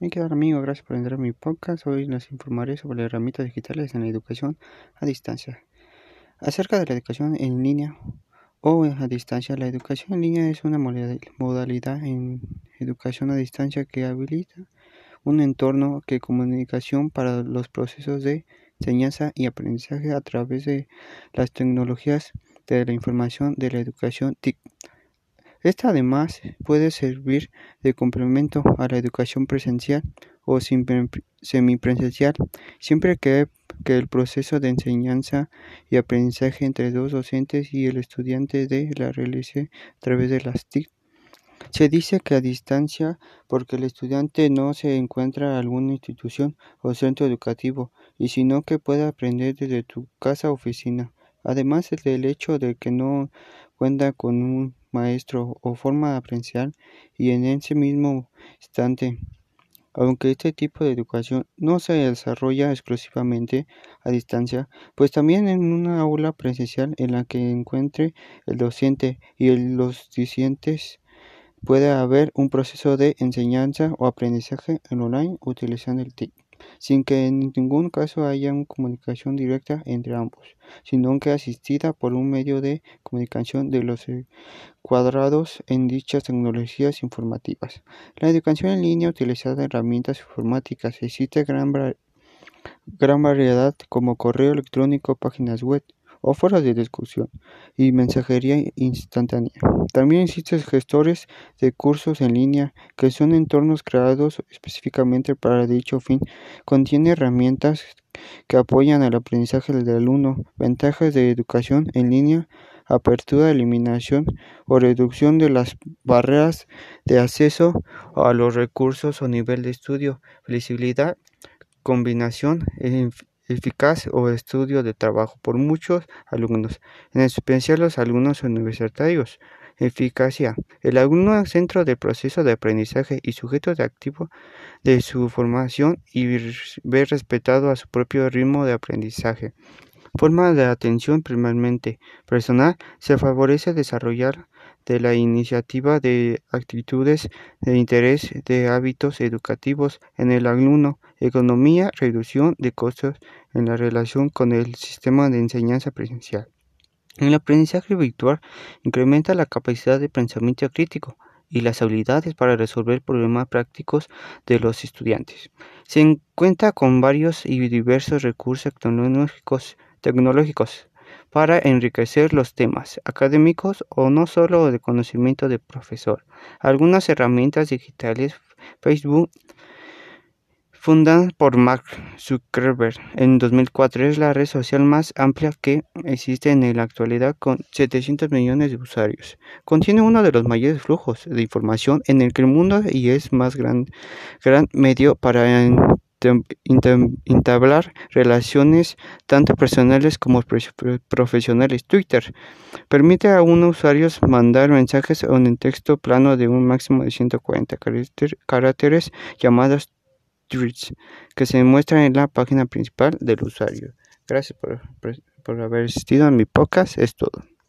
Mi querido amigo, gracias por entrar a mi podcast. Hoy les informaré sobre las herramientas digitales en la educación a distancia. Acerca de la educación en línea o a distancia, la educación en línea es una modalidad en educación a distancia que habilita un entorno que comunicación para los procesos de enseñanza y aprendizaje a través de las tecnologías de la información de la educación TIC. Esta además puede servir de complemento a la educación presencial o semipresencial, siempre que, el proceso de enseñanza y aprendizaje entre dos docentes y el estudiante de la realice a través de las TIC. Se dice que a distancia porque el estudiante no se encuentra en alguna institución o centro educativo, y sino que puede aprender desde tu casa o oficina. Además del hecho de que no cuenta con un maestro o forma de apreciar y en ese mismo instante. Aunque este tipo de educación no se desarrolla exclusivamente a distancia, pues también en una aula presencial en la que encuentre el docente y los discentes puede haber un proceso de enseñanza o aprendizaje en online utilizando el TIC sin que en ningún caso haya una comunicación directa entre ambos, sino que asistida por un medio de comunicación de los cuadrados en dichas tecnologías informativas. La educación en línea utilizada herramientas informáticas existe gran, gran variedad como correo electrónico, páginas web, o de discusión y mensajería instantánea. También existen gestores de cursos en línea que son entornos creados específicamente para dicho fin. Contiene herramientas que apoyan el aprendizaje del alumno, ventajas de educación en línea, apertura, eliminación o reducción de las barreras de acceso a los recursos o nivel de estudio, flexibilidad, combinación, eficaz o estudio de trabajo por muchos alumnos, en especial los alumnos universitarios. Eficacia. El alumno centro del proceso de aprendizaje y sujeto de activo de su formación y ver respetado a su propio ritmo de aprendizaje. Forma de atención primeramente personal se favorece desarrollar de la iniciativa de actitudes de interés de hábitos educativos en el alumno, economía, reducción de costos en la relación con el sistema de enseñanza presencial. El aprendizaje virtual incrementa la capacidad de pensamiento crítico y las habilidades para resolver problemas prácticos de los estudiantes. Se cuenta con varios y diversos recursos tecnológicos, tecnológicos para enriquecer los temas académicos o no solo de conocimiento del profesor. Algunas herramientas digitales, Facebook, fundada por Mark Zuckerberg en 2004, es la red social más amplia que existe en la actualidad con 700 millones de usuarios. Contiene uno de los mayores flujos de información en el mundo y es más gran, gran medio para entablar relaciones tanto personales como profesionales. Twitter permite a unos usuarios mandar mensajes en un texto plano de un máximo de 140 caracteres llamados tweets que se muestran en la página principal del usuario. Gracias por, por haber asistido a mi podcast. Es todo.